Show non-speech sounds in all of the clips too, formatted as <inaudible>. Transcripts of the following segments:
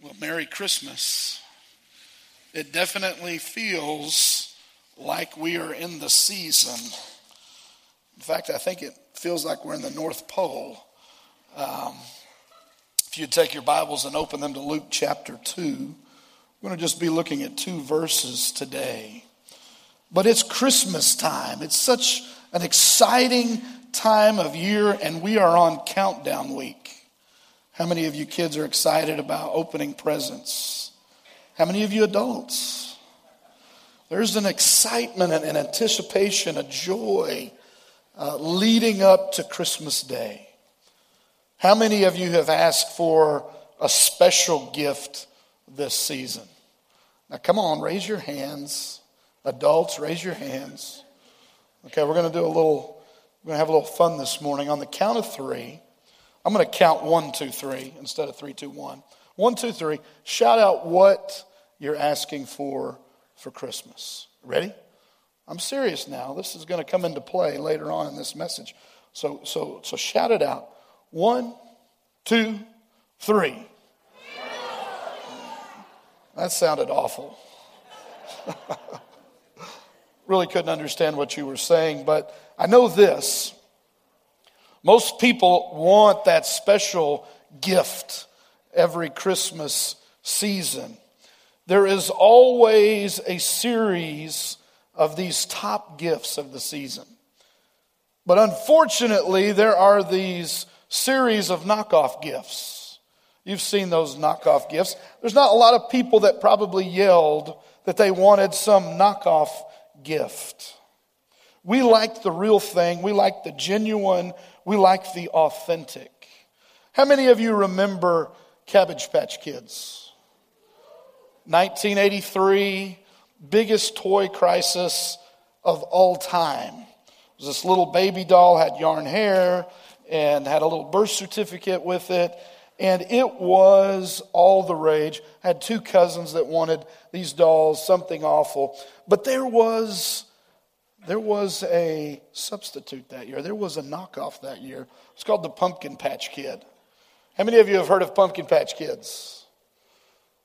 Well, Merry Christmas. It definitely feels like we are in the season. In fact, I think it feels like we're in the North Pole. Um, if you'd take your Bibles and open them to Luke chapter 2, we're going to just be looking at two verses today. But it's Christmas time. It's such an exciting time of year, and we are on countdown week. How many of you kids are excited about opening presents? How many of you adults? There's an excitement and an anticipation, a joy uh, leading up to Christmas Day. How many of you have asked for a special gift this season? Now, come on, raise your hands. Adults, raise your hands. Okay, we're going to do a little, we're going to have a little fun this morning. On the count of three, I'm going to count one, two, three instead of three, two, one. One, two, three. Shout out what you're asking for for Christmas. Ready? I'm serious now. This is going to come into play later on in this message. So, so, so shout it out. One, two, three. That sounded awful. <laughs> really couldn't understand what you were saying, but I know this most people want that special gift every Christmas season. There is always a series of these top gifts of the season. But unfortunately, there are these series of knockoff gifts. You've seen those knockoff gifts. There's not a lot of people that probably yelled that they wanted some knockoff gift. We like the real thing. We like the genuine. We like the authentic. How many of you remember Cabbage Patch Kids? 1983, biggest toy crisis of all time. this little baby doll, had yarn hair, and had a little birth certificate with it. And it was all the rage. I had two cousins that wanted these dolls, something awful. But there was there was a substitute that year. There was a knockoff that year. It's called the Pumpkin Patch Kid. How many of you have heard of Pumpkin Patch Kids?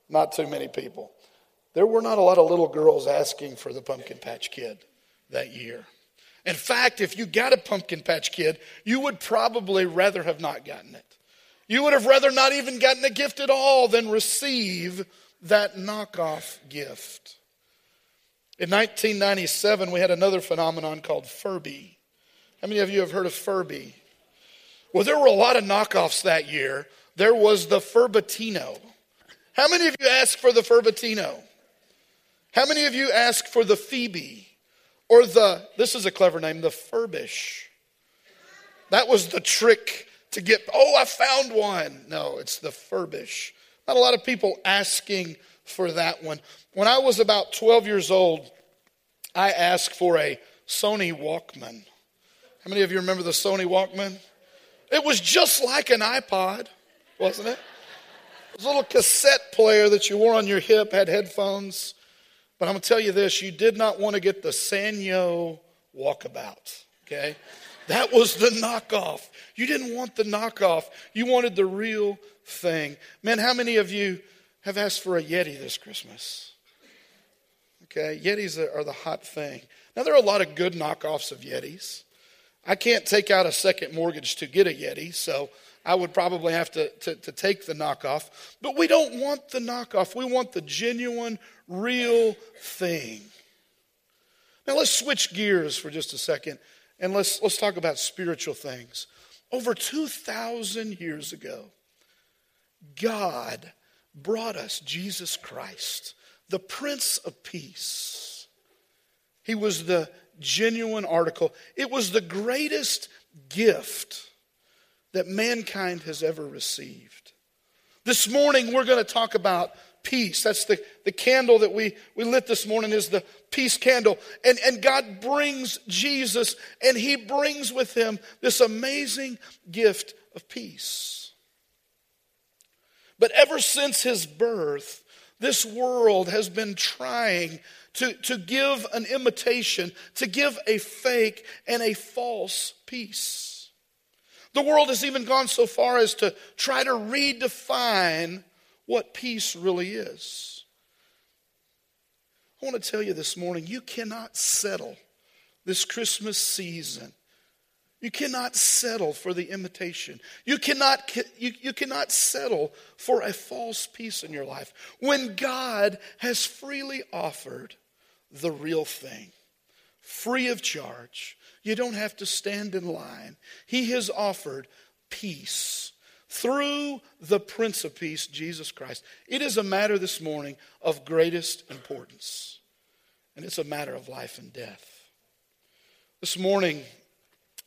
Not too many people. There were not a lot of little girls asking for the Pumpkin Patch Kid that year. In fact, if you got a Pumpkin Patch Kid, you would probably rather have not gotten it. You would have rather not even gotten a gift at all than receive that knockoff gift. In 1997, we had another phenomenon called Furby. How many of you have heard of Furby? Well, there were a lot of knockoffs that year. There was the Furbatino. How many of you asked for the Furbatino? How many of you asked for the Phoebe? Or the, this is a clever name, the Furbish. That was the trick to get, oh, I found one. No, it's the Furbish. Not a lot of people asking for that one. When I was about 12 years old, I asked for a Sony Walkman. How many of you remember the Sony Walkman? It was just like an iPod, wasn't it? It was a little cassette player that you wore on your hip, had headphones. But I'm going to tell you this you did not want to get the Sanyo Walkabout, okay? That was the knockoff. You didn't want the knockoff, you wanted the real thing. Man, how many of you have asked for a Yeti this Christmas. Okay, Yetis are the hot thing. Now, there are a lot of good knockoffs of Yetis. I can't take out a second mortgage to get a Yeti, so I would probably have to, to, to, take the knockoff. But we don't want the knockoff. We want the genuine, real thing. Now let's switch gears for just a second and let's, let's talk about spiritual things. Over 2,000 years ago, God brought us Jesus Christ, the Prince of Peace. He was the genuine article, it was the greatest gift that mankind has ever received. This morning, we're going to talk about peace. That's the, the candle that we, we lit this morning is the peace candle. And, and God brings Jesus, and He brings with Him this amazing gift of peace. But ever since his birth, this world has been trying to, to give an imitation, to give a fake and a false peace. The world has even gone so far as to try to redefine what peace really is. I want to tell you this morning you cannot settle this Christmas season. You cannot settle for the imitation. You cannot, you, you cannot settle for a false peace in your life when God has freely offered the real thing, free of charge. You don't have to stand in line. He has offered peace through the Prince of Peace, Jesus Christ. It is a matter this morning of greatest importance, and it's a matter of life and death. This morning,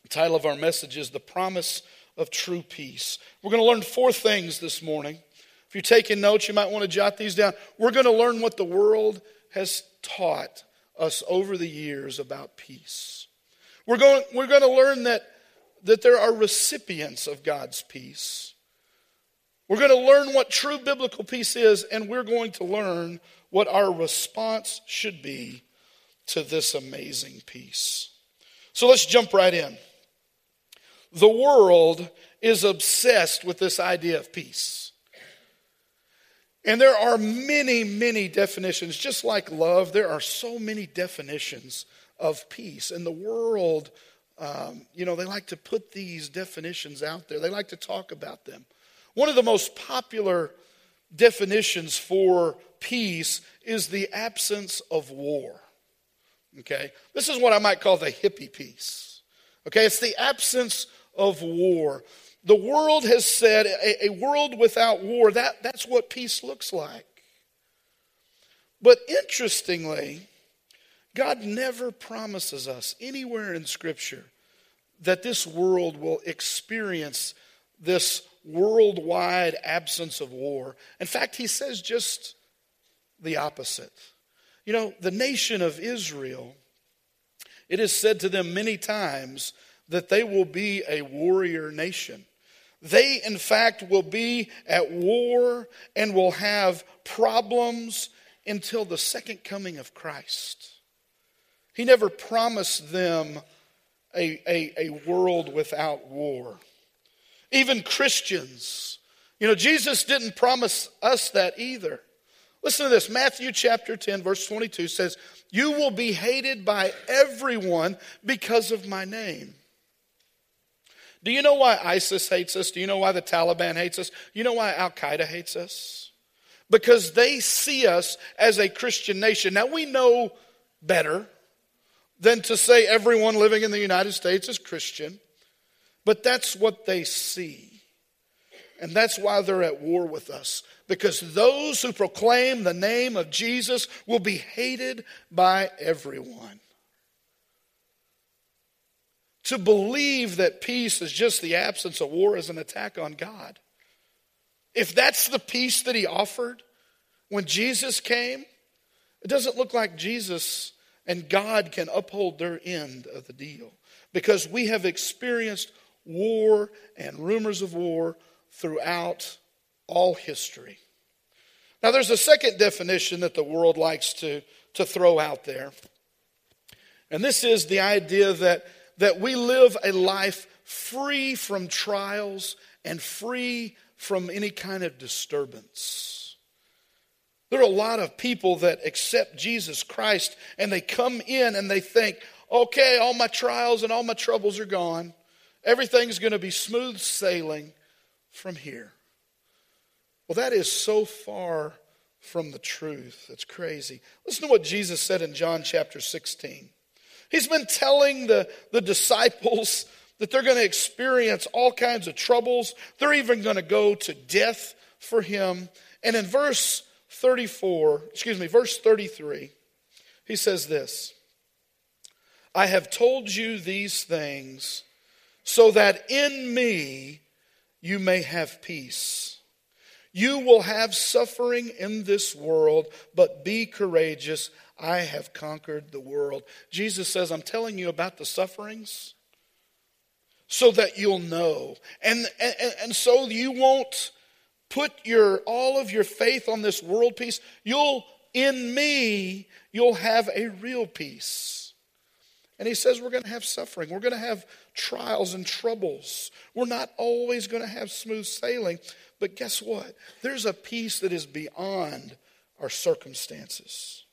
the title of our message is The Promise of True Peace. We're going to learn four things this morning. If you're taking notes, you might want to jot these down. We're going to learn what the world has taught us over the years about peace. We're going, we're going to learn that, that there are recipients of God's peace. We're going to learn what true biblical peace is, and we're going to learn what our response should be to this amazing peace. So let's jump right in. The world is obsessed with this idea of peace. And there are many, many definitions. Just like love, there are so many definitions of peace. And the world, um, you know, they like to put these definitions out there, they like to talk about them. One of the most popular definitions for peace is the absence of war. Okay? This is what I might call the hippie peace. Okay? It's the absence of war. The world has said a, a world without war, that, that's what peace looks like. But interestingly, God never promises us anywhere in Scripture that this world will experience this worldwide absence of war. In fact, he says just the opposite. You know, the nation of Israel, it is said to them many times that they will be a warrior nation. They, in fact, will be at war and will have problems until the second coming of Christ. He never promised them a, a, a world without war. Even Christians. You know, Jesus didn't promise us that either. Listen to this Matthew chapter 10, verse 22 says, You will be hated by everyone because of my name. Do you know why ISIS hates us? Do you know why the Taliban hates us? You know why Al Qaeda hates us? Because they see us as a Christian nation. Now, we know better than to say everyone living in the United States is Christian. But that's what they see. And that's why they're at war with us. Because those who proclaim the name of Jesus will be hated by everyone. To believe that peace is just the absence of war is an attack on God. If that's the peace that he offered when Jesus came, it doesn't look like Jesus and God can uphold their end of the deal because we have experienced war and rumors of war throughout all history. Now, there's a second definition that the world likes to, to throw out there. And this is the idea that, that we live a life free from trials and free from any kind of disturbance. There are a lot of people that accept Jesus Christ and they come in and they think, okay, all my trials and all my troubles are gone. Everything's going to be smooth sailing from here. Well, that is so far from the truth. It's crazy. Listen to what Jesus said in John chapter 16. He's been telling the, the disciples that they're going to experience all kinds of troubles. They're even going to go to death for him. And in verse 34, excuse me, verse 33, he says this I have told you these things so that in me you may have peace. You will have suffering in this world, but be courageous. I have conquered the world. Jesus says, I'm telling you about the sufferings so that you'll know. And, and, and so you won't put your all of your faith on this world peace. You'll in me, you'll have a real peace. And he says we're going to have suffering. We're going to have trials and troubles. We're not always going to have smooth sailing. But guess what? There's a peace that is beyond our circumstances.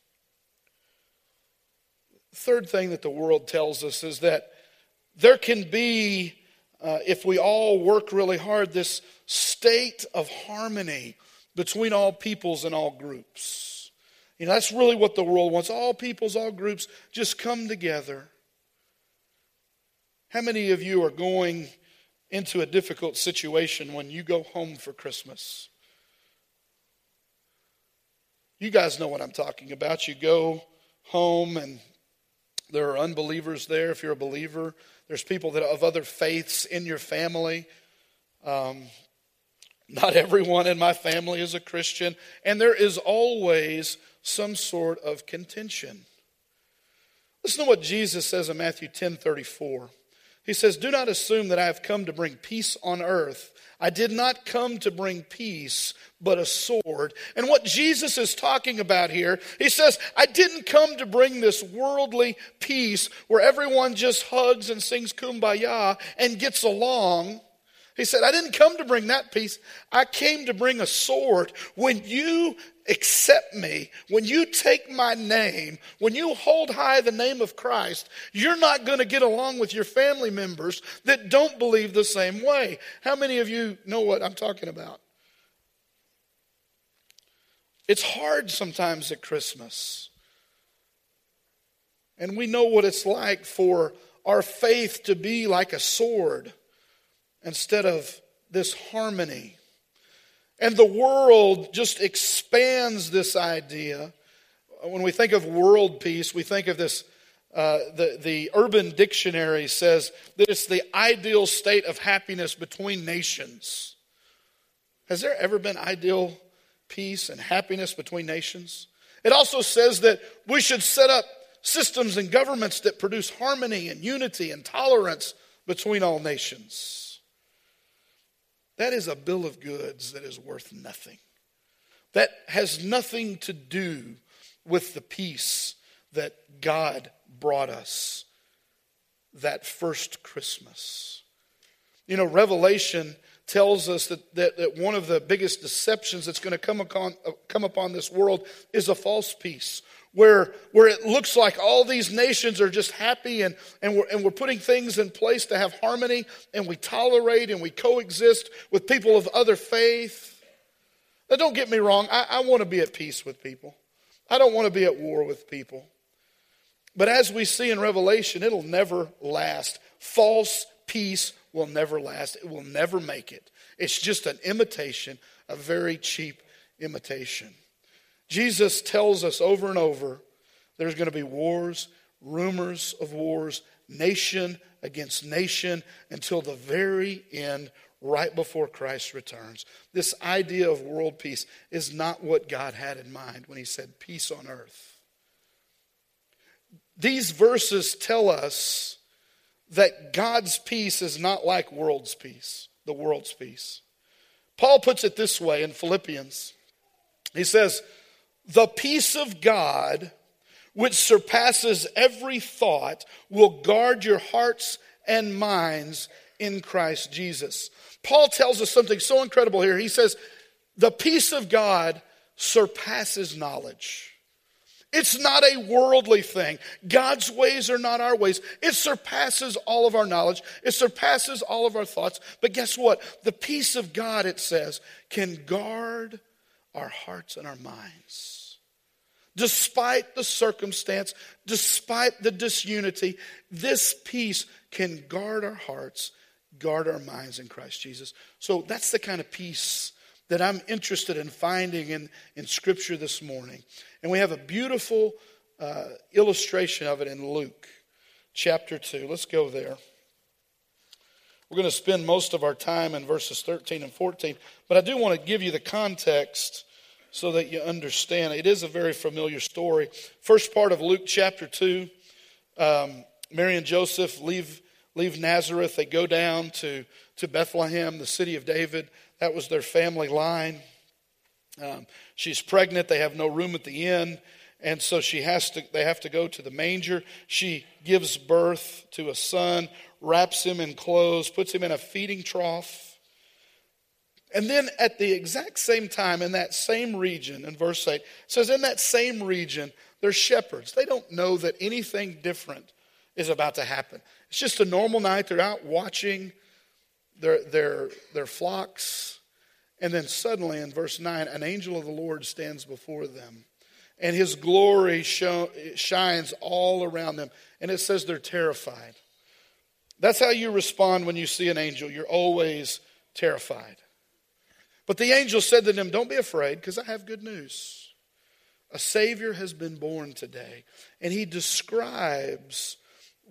Third thing that the world tells us is that there can be, uh, if we all work really hard, this state of harmony between all peoples and all groups. You know, that's really what the world wants. All peoples, all groups just come together. How many of you are going into a difficult situation when you go home for Christmas? You guys know what I'm talking about. You go home and there are unbelievers there if you're a believer. There's people that of other faiths in your family. Um, not everyone in my family is a Christian, and there is always some sort of contention. Listen to what Jesus says in Matthew 10 34. He says, Do not assume that I have come to bring peace on earth. I did not come to bring peace, but a sword. And what Jesus is talking about here, he says, I didn't come to bring this worldly peace where everyone just hugs and sings kumbaya and gets along. He said, I didn't come to bring that peace. I came to bring a sword. When you accept me, when you take my name, when you hold high the name of Christ, you're not going to get along with your family members that don't believe the same way. How many of you know what I'm talking about? It's hard sometimes at Christmas. And we know what it's like for our faith to be like a sword instead of this harmony. And the world just expands this idea. When we think of world peace, we think of this. Uh, the, the Urban Dictionary says that it's the ideal state of happiness between nations. Has there ever been ideal peace and happiness between nations? It also says that we should set up systems and governments that produce harmony and unity and tolerance between all nations. That is a bill of goods that is worth nothing. That has nothing to do with the peace that God brought us that first Christmas. You know, Revelation tells us that, that, that one of the biggest deceptions that's going to come upon, uh, come upon this world is a false peace where, where it looks like all these nations are just happy and, and, we're, and we're putting things in place to have harmony and we tolerate and we coexist with people of other faith. Now, don't get me wrong, I, I want to be at peace with people, I don't want to be at war with people. But as we see in Revelation, it'll never last. False peace will never last, it will never make it. It's just an imitation, a very cheap imitation. Jesus tells us over and over there's going to be wars, rumors of wars, nation against nation until the very end, right before Christ returns. This idea of world peace is not what God had in mind when he said peace on earth. These verses tell us that God's peace is not like world's peace, the world's peace. Paul puts it this way in Philippians. He says, the peace of God, which surpasses every thought, will guard your hearts and minds in Christ Jesus. Paul tells us something so incredible here. He says, The peace of God surpasses knowledge. It's not a worldly thing. God's ways are not our ways. It surpasses all of our knowledge. It surpasses all of our thoughts. But guess what? The peace of God, it says, can guard our hearts and our minds. Despite the circumstance, despite the disunity, this peace can guard our hearts, guard our minds in Christ Jesus. So that's the kind of peace that I'm interested in finding in, in Scripture this morning. And we have a beautiful uh, illustration of it in Luke chapter 2. Let's go there. We're going to spend most of our time in verses 13 and 14, but I do want to give you the context so that you understand. It is a very familiar story. First part of Luke chapter 2 um, Mary and Joseph leave, leave Nazareth. They go down to, to Bethlehem, the city of David. That was their family line. Um, she's pregnant. They have no room at the inn. And so she has to, they have to go to the manger. She gives birth to a son, wraps him in clothes, puts him in a feeding trough. And then at the exact same time, in that same region, in verse 8, says, In that same region, there's shepherds. They don't know that anything different is about to happen. It's just a normal night. They're out watching their, their, their flocks. And then suddenly in verse 9, an angel of the Lord stands before them. And his glory show, shines all around them. And it says they're terrified. That's how you respond when you see an angel. You're always terrified. But the angel said to them, Don't be afraid, because I have good news. A Savior has been born today. And he describes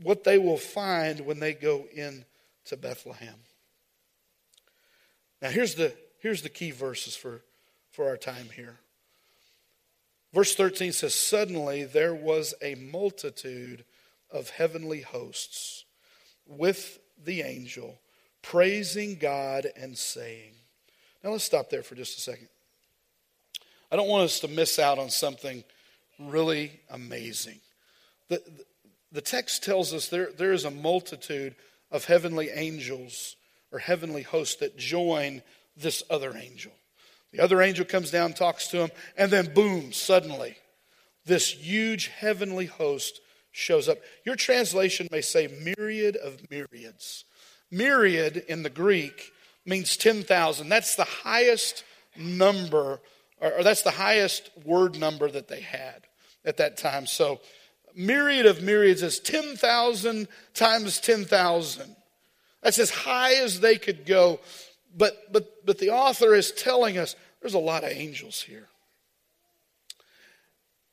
what they will find when they go into Bethlehem. Now, here's the, here's the key verses for, for our time here. Verse 13 says, Suddenly there was a multitude of heavenly hosts with the angel, praising God and saying. Now let's stop there for just a second. I don't want us to miss out on something really amazing. The, the text tells us there, there is a multitude of heavenly angels or heavenly hosts that join this other angel. The other angel comes down, talks to him, and then boom, suddenly, this huge heavenly host shows up. Your translation may say myriad of myriads. Myriad in the Greek means 10,000. That's the highest number, or, that's the highest word number that they had at that time. So myriad of myriads is 10,000 times 10,000. That's as high as they could go. But, but, but the author is telling us there's a lot of angels here.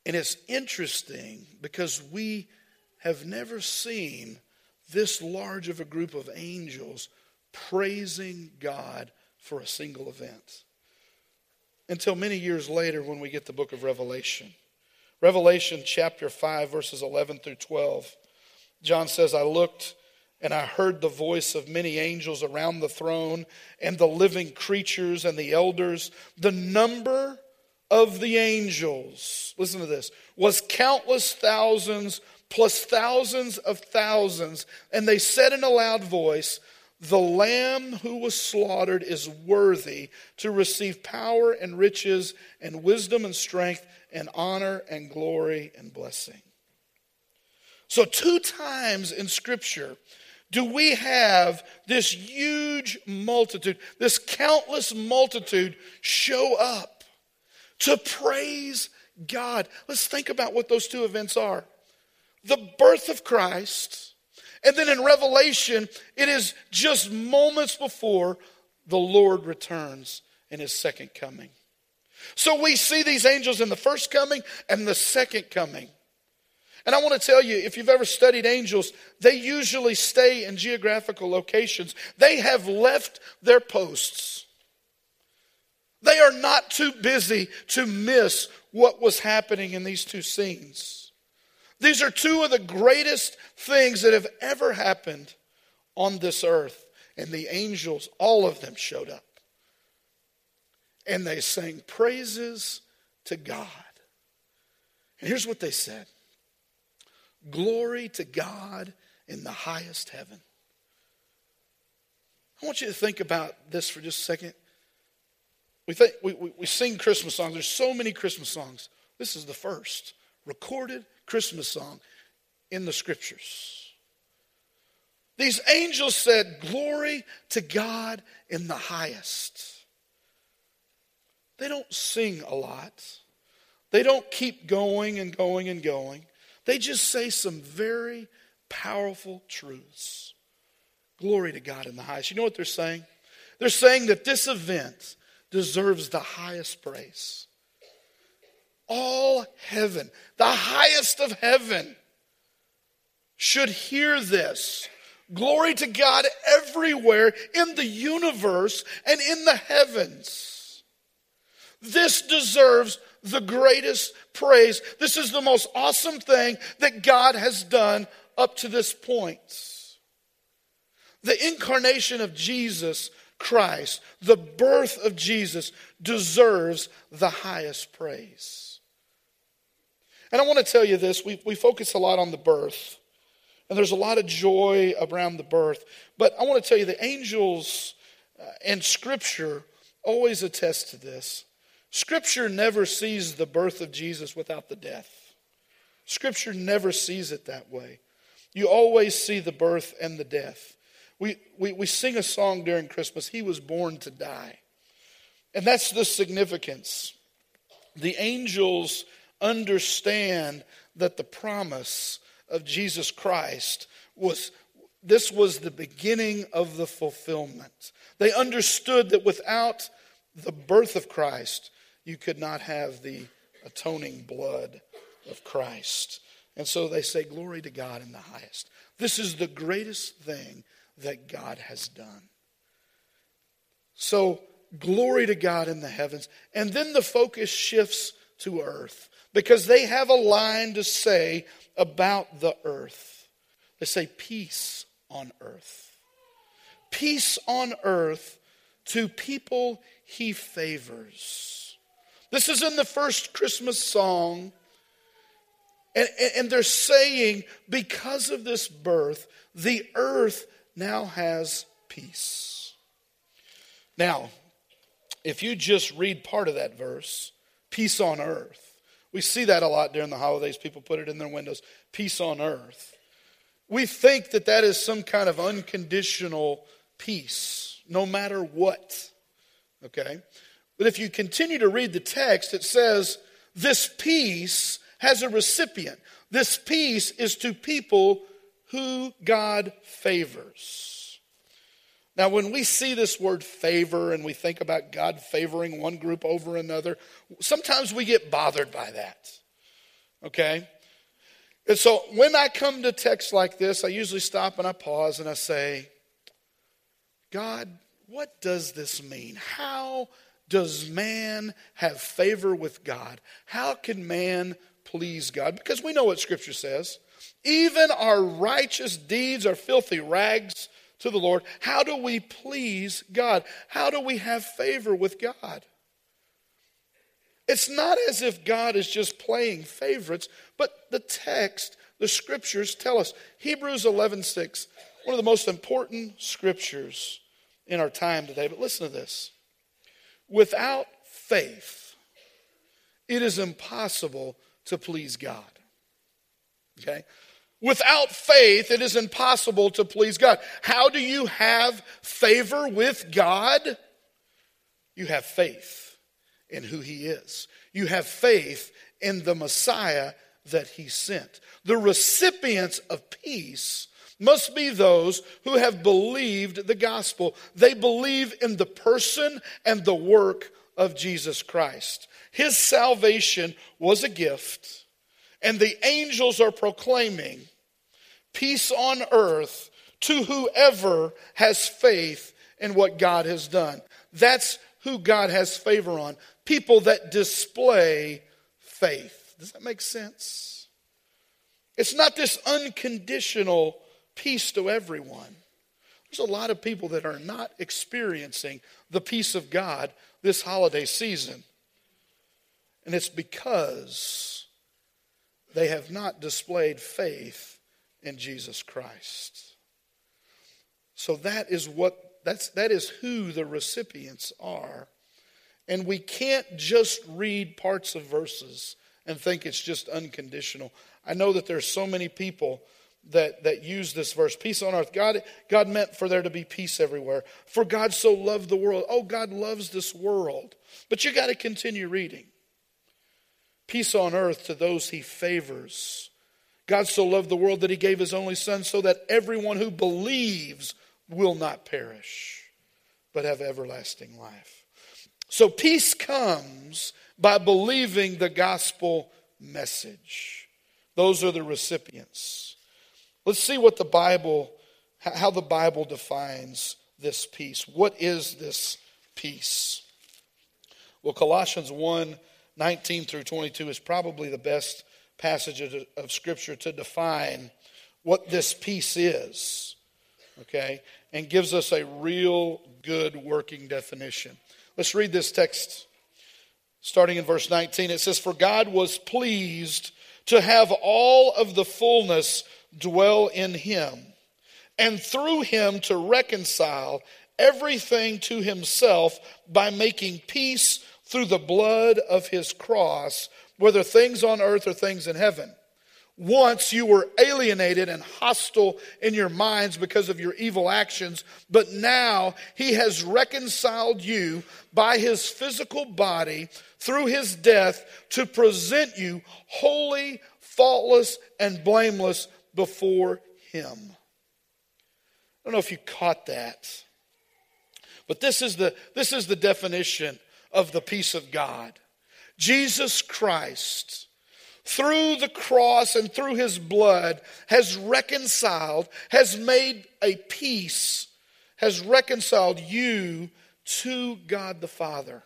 And it's interesting because we have never seen this large of a group of angels praising God for a single event. Until many years later, when we get the book of Revelation. Revelation chapter 5, verses 11 through 12. John says, I looked and I heard the voice of many angels around the throne and the living creatures and the elders. The number of the angels, listen to this, was countless thousands plus thousands of thousands. And they said in a loud voice, The Lamb who was slaughtered is worthy to receive power and riches and wisdom and strength and honor and glory and blessing. So, two times in Scripture, do we have this huge multitude, this countless multitude show up to praise God? Let's think about what those two events are the birth of Christ, and then in Revelation, it is just moments before the Lord returns in his second coming. So we see these angels in the first coming and the second coming. And I want to tell you, if you've ever studied angels, they usually stay in geographical locations. They have left their posts. They are not too busy to miss what was happening in these two scenes. These are two of the greatest things that have ever happened on this earth. And the angels, all of them showed up and they sang praises to God. And here's what they said Glory to God in the highest heaven. I want you to think about this for just a second. We, think, we, we, we sing Christmas songs. There's so many Christmas songs. This is the first recorded Christmas song in the scriptures. These angels said, Glory to God in the highest. They don't sing a lot. They don't keep going and going and going. They just say some very powerful truths. Glory to God in the highest. You know what they're saying? They're saying that this event deserves the highest praise. All heaven, the highest of heaven, should hear this. Glory to God everywhere in the universe and in the heavens. This deserves the greatest praise. This is the most awesome thing that God has done up to this point. The incarnation of Jesus Christ, the birth of Jesus, deserves the highest praise. And I want to tell you this we, we focus a lot on the birth, and there's a lot of joy around the birth. But I want to tell you the angels uh, and Scripture always attest to this. Scripture never sees the birth of Jesus without the death. Scripture never sees it that way. You always see the birth and the death. We, we, we sing a song during Christmas, He was born to die. And that's the significance. The angels understand that the promise of Jesus Christ was this was the beginning of the fulfillment. They understood that without the birth of Christ, you could not have the atoning blood of Christ. And so they say, Glory to God in the highest. This is the greatest thing that God has done. So, glory to God in the heavens. And then the focus shifts to earth because they have a line to say about the earth. They say, peace on earth. Peace on earth to people he favors. This is in the first Christmas song. And, and they're saying, because of this birth, the earth now has peace. Now, if you just read part of that verse, peace on earth, we see that a lot during the holidays. People put it in their windows peace on earth. We think that that is some kind of unconditional peace, no matter what. Okay? But if you continue to read the text, it says, This peace has a recipient. This peace is to people who God favors. Now, when we see this word favor and we think about God favoring one group over another, sometimes we get bothered by that. Okay? And so when I come to texts like this, I usually stop and I pause and I say, God, what does this mean? How does man have favor with God? How can man please God? Because we know what Scripture says. Even our righteous deeds are filthy rags to the Lord. How do we please God? How do we have favor with God? It's not as if God is just playing favorites, but the text, the scriptures tell us. Hebrews 11:6, one of the most important scriptures in our time today. But listen to this. Without faith, it is impossible to please God. Okay? Without faith, it is impossible to please God. How do you have favor with God? You have faith in who He is, you have faith in the Messiah that He sent. The recipients of peace must be those who have believed the gospel. They believe in the person and the work of Jesus Christ. His salvation was a gift, and the angels are proclaiming peace on earth to whoever has faith in what God has done. That's who God has favor on. People that display faith. Does that make sense? It's not this unconditional peace to everyone. There's a lot of people that are not experiencing the peace of God this holiday season. And it's because they have not displayed faith in Jesus Christ. So that is what that's that is who the recipients are. And we can't just read parts of verses and think it's just unconditional. I know that there's so many people that, that use this verse peace on earth. God, God meant for there to be peace everywhere. For God so loved the world. Oh, God loves this world. But you got to continue reading. Peace on earth to those he favors. God so loved the world that he gave his only son so that everyone who believes will not perish, but have everlasting life. So peace comes by believing the gospel message. Those are the recipients. Let's see what the Bible, how the Bible defines this peace. What is this peace? Well, Colossians 1 19 through 22 is probably the best passage of, Scripture to define what this peace is, okay, and gives us a real good working definition. Let's read this text starting in verse 19. It says, For God was pleased to have all of the fullness dwell in him, and through him to reconcile everything to himself by making peace through the blood of his cross, whether things on earth or things in heaven. Once you were alienated and hostile in your minds because of your evil actions, but now he has reconciled you by his physical body through his death to present you holy, faultless, and blameless before him. I don't know if you caught that. But this is the, this is the definition of the peace of God. Jesus Christ, through the cross and through his blood, has reconciled, has made a peace, has reconciled you to God the Father.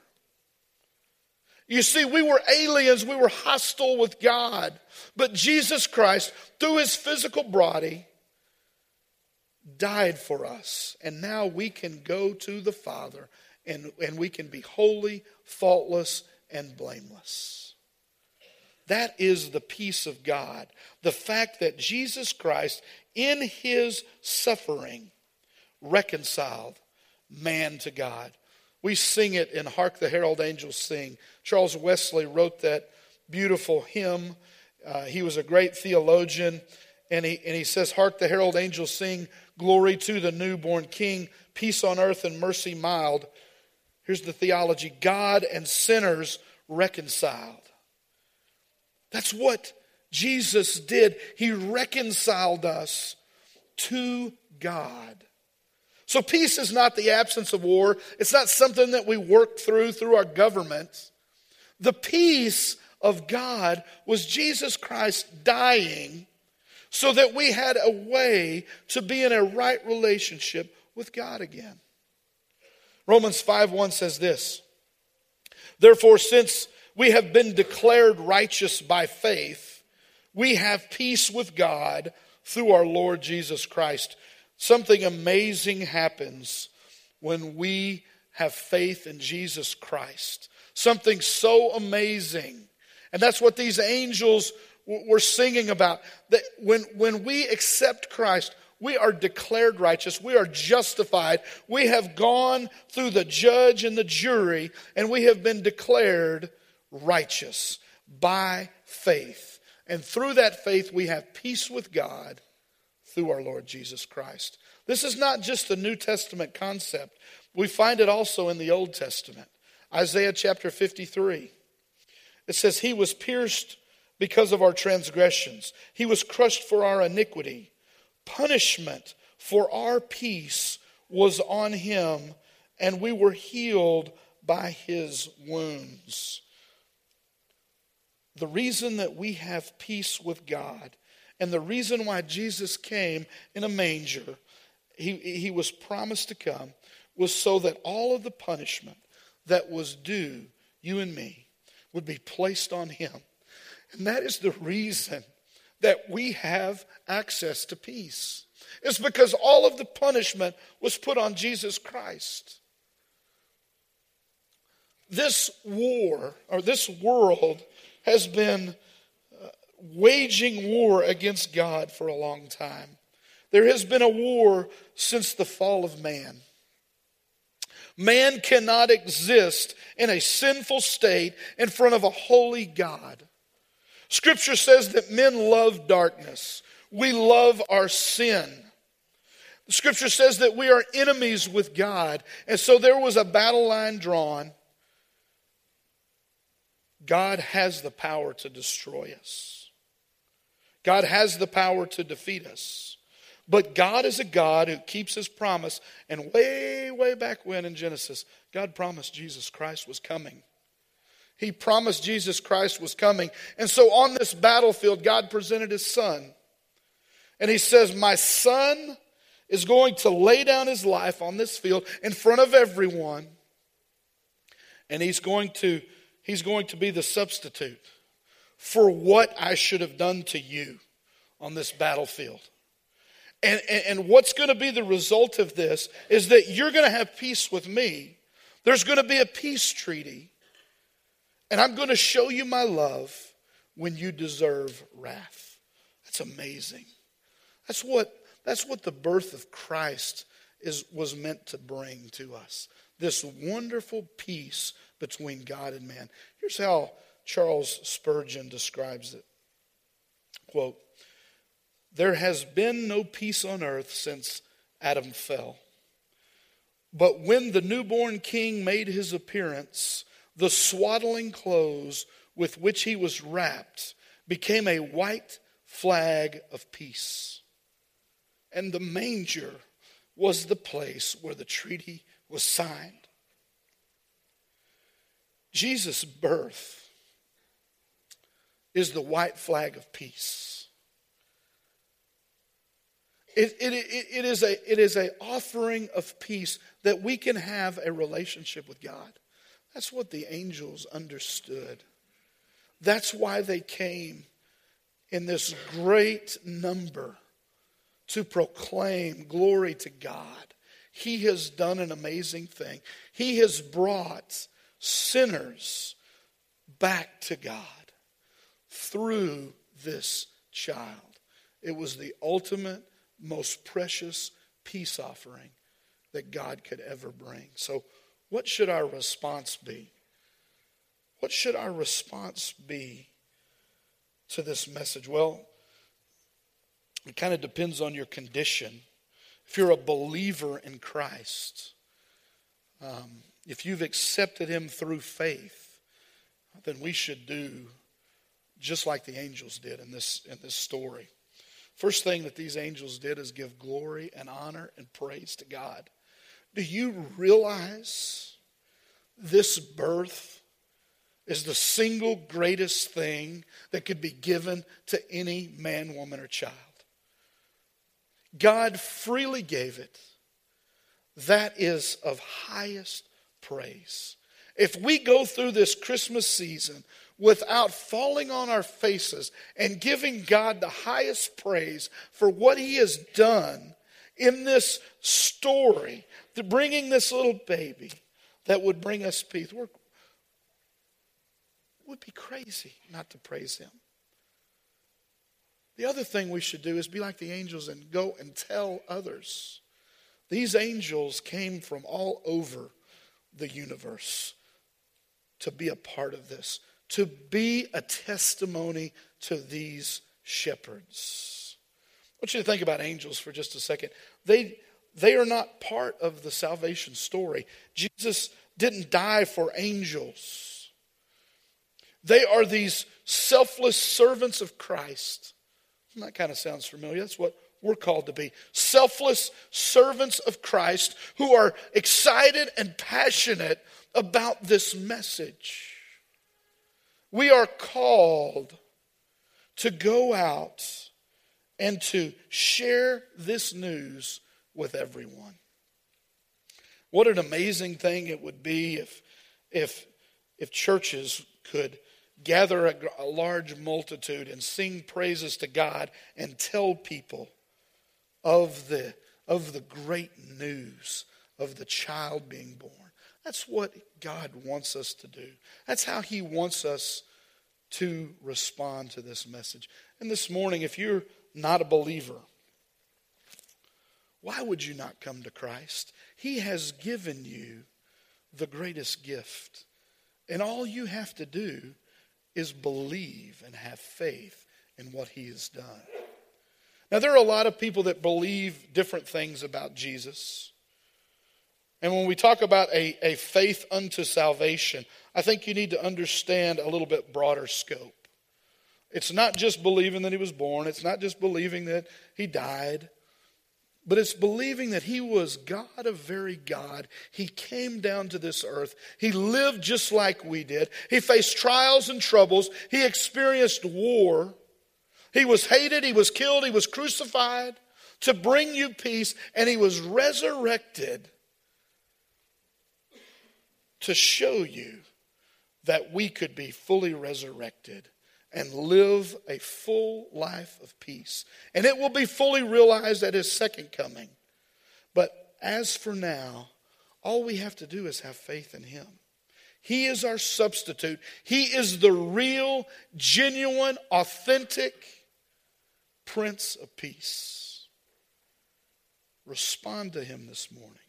You see, we were aliens, we were hostile with God, but Jesus Christ, through his physical body, died for us. And now we can go to the Father and, and we can be holy, faultless, and blameless. That is the peace of God. The fact that Jesus Christ, in his suffering, reconciled man to God. We sing it in Hark the Herald Angels Sing. Charles Wesley wrote that beautiful hymn. Uh, he was a great theologian, and he, and he says, Hark the Herald Angels Sing, Glory to the newborn King, peace on earth and mercy mild. Here's the theology God and sinners reconciled. That's what Jesus did. He reconciled us to God. So, peace is not the absence of war. It's not something that we work through through our government. The peace of God was Jesus Christ dying so that we had a way to be in a right relationship with God again. Romans 5 1 says this Therefore, since we have been declared righteous by faith, we have peace with God through our Lord Jesus Christ Something amazing happens when we have faith in Jesus Christ. Something so amazing. And that's what these angels were singing about. That when, when we accept Christ, we are declared righteous. We are justified. We have gone through the judge and the jury, and we have been declared righteous by faith. And through that faith, we have peace with God through our Lord Jesus Christ. This is not just a New Testament concept, we find it also in the Old Testament. Isaiah chapter 53. It says, He was pierced because of our transgressions, He was crushed for our iniquity. Punishment for our peace was on Him, and we were healed by His wounds. The reason that we have peace with God and the reason why Jesus came in a manger, he, he was promised to come, was so that all of the punishment that was due you and me would be placed on him. And that is the reason that we have access to peace. It's because all of the punishment was put on Jesus Christ. This war, or this world, has been uh, waging war against God for a long time. There has been a war since the fall of man. Man cannot exist in a sinful state in front of a holy God. Scripture says that men love darkness. We love our sin. Scripture says that we are enemies with God. And so there was a battle line drawn. God has the power to destroy us. God has the power to defeat us. But God is a God who keeps his promise. And way, way back when in Genesis, God promised Jesus Christ was coming. He promised Jesus Christ was coming. And so on this battlefield, God presented his son. And he says, My son is going to lay down his life on this field in front of everyone. And he's going to, he's going to be the substitute for what I should have done to you on this battlefield. And, and, and what's going to be the result of this is that you're going to have peace with me. There's going to be a peace treaty. And I'm going to show you my love when you deserve wrath. That's amazing. That's what, that's what the birth of Christ is, was meant to bring to us this wonderful peace between God and man. Here's how Charles Spurgeon describes it quote, There has been no peace on earth since Adam fell. But when the newborn king made his appearance, the swaddling clothes with which he was wrapped became a white flag of peace. And the manger was the place where the treaty was signed. Jesus' birth is the white flag of peace. It, it, it, it, is a, it is a offering of peace that we can have a relationship with God. That's what the angels understood. That's why they came in this great number to proclaim glory to God. He has done an amazing thing. He has brought sinners back to God through this child. It was the ultimate, most precious peace offering that God could ever bring. So, what should our response be? What should our response be to this message? Well, it kind of depends on your condition. If you're a believer in Christ, um, if you've accepted Him through faith, then we should do just like the angels did in this, in this story. First thing that these angels did is give glory and honor and praise to God. Do you realize this birth is the single greatest thing that could be given to any man, woman, or child? God freely gave it. That is of highest praise. If we go through this Christmas season without falling on our faces and giving God the highest praise for what He has done in this story, to bringing this little baby that would bring us peace. We're, would be crazy not to praise him. The other thing we should do is be like the angels and go and tell others. These angels came from all over the universe to be a part of this, to be a testimony to these shepherds. I want you to think about angels for just a second. They, they are not part of the salvation story. Jesus didn't die for angels, they are these selfless servants of Christ. And that kind of sounds familiar. That's what we're called to be selfless servants of Christ who are excited and passionate about this message. We are called to go out and to share this news with everyone. What an amazing thing it would be if, if, if churches could gather a, a large multitude and sing praises to God and tell people of the, of the great news of the child being born. That's what God wants us to do. That's how He wants us to respond to this message. And this morning, if you're not a believer, why would you not come to Christ? He has given you the greatest gift. And all you have to do is believe and have faith in what he has done. Now, there are a lot of people that believe different things about Jesus. And when we talk about a, a faith unto salvation, I think you need to understand a little bit broader scope. It's not just believing that he was born, it's not just believing that he died, but it's believing that he was God of very God. He came down to this earth. He lived just like we did. He faced trials and troubles. He experienced war. He was hated. He was killed. He was crucified to bring you peace. And he was resurrected to show you that we could be fully resurrected and live a full life of peace. And it will be fully realized at his second coming. But as for now, all we have to do is have faith in him. He is our substitute. He is the real, genuine, authentic Prince of Peace. Respond to him this morning.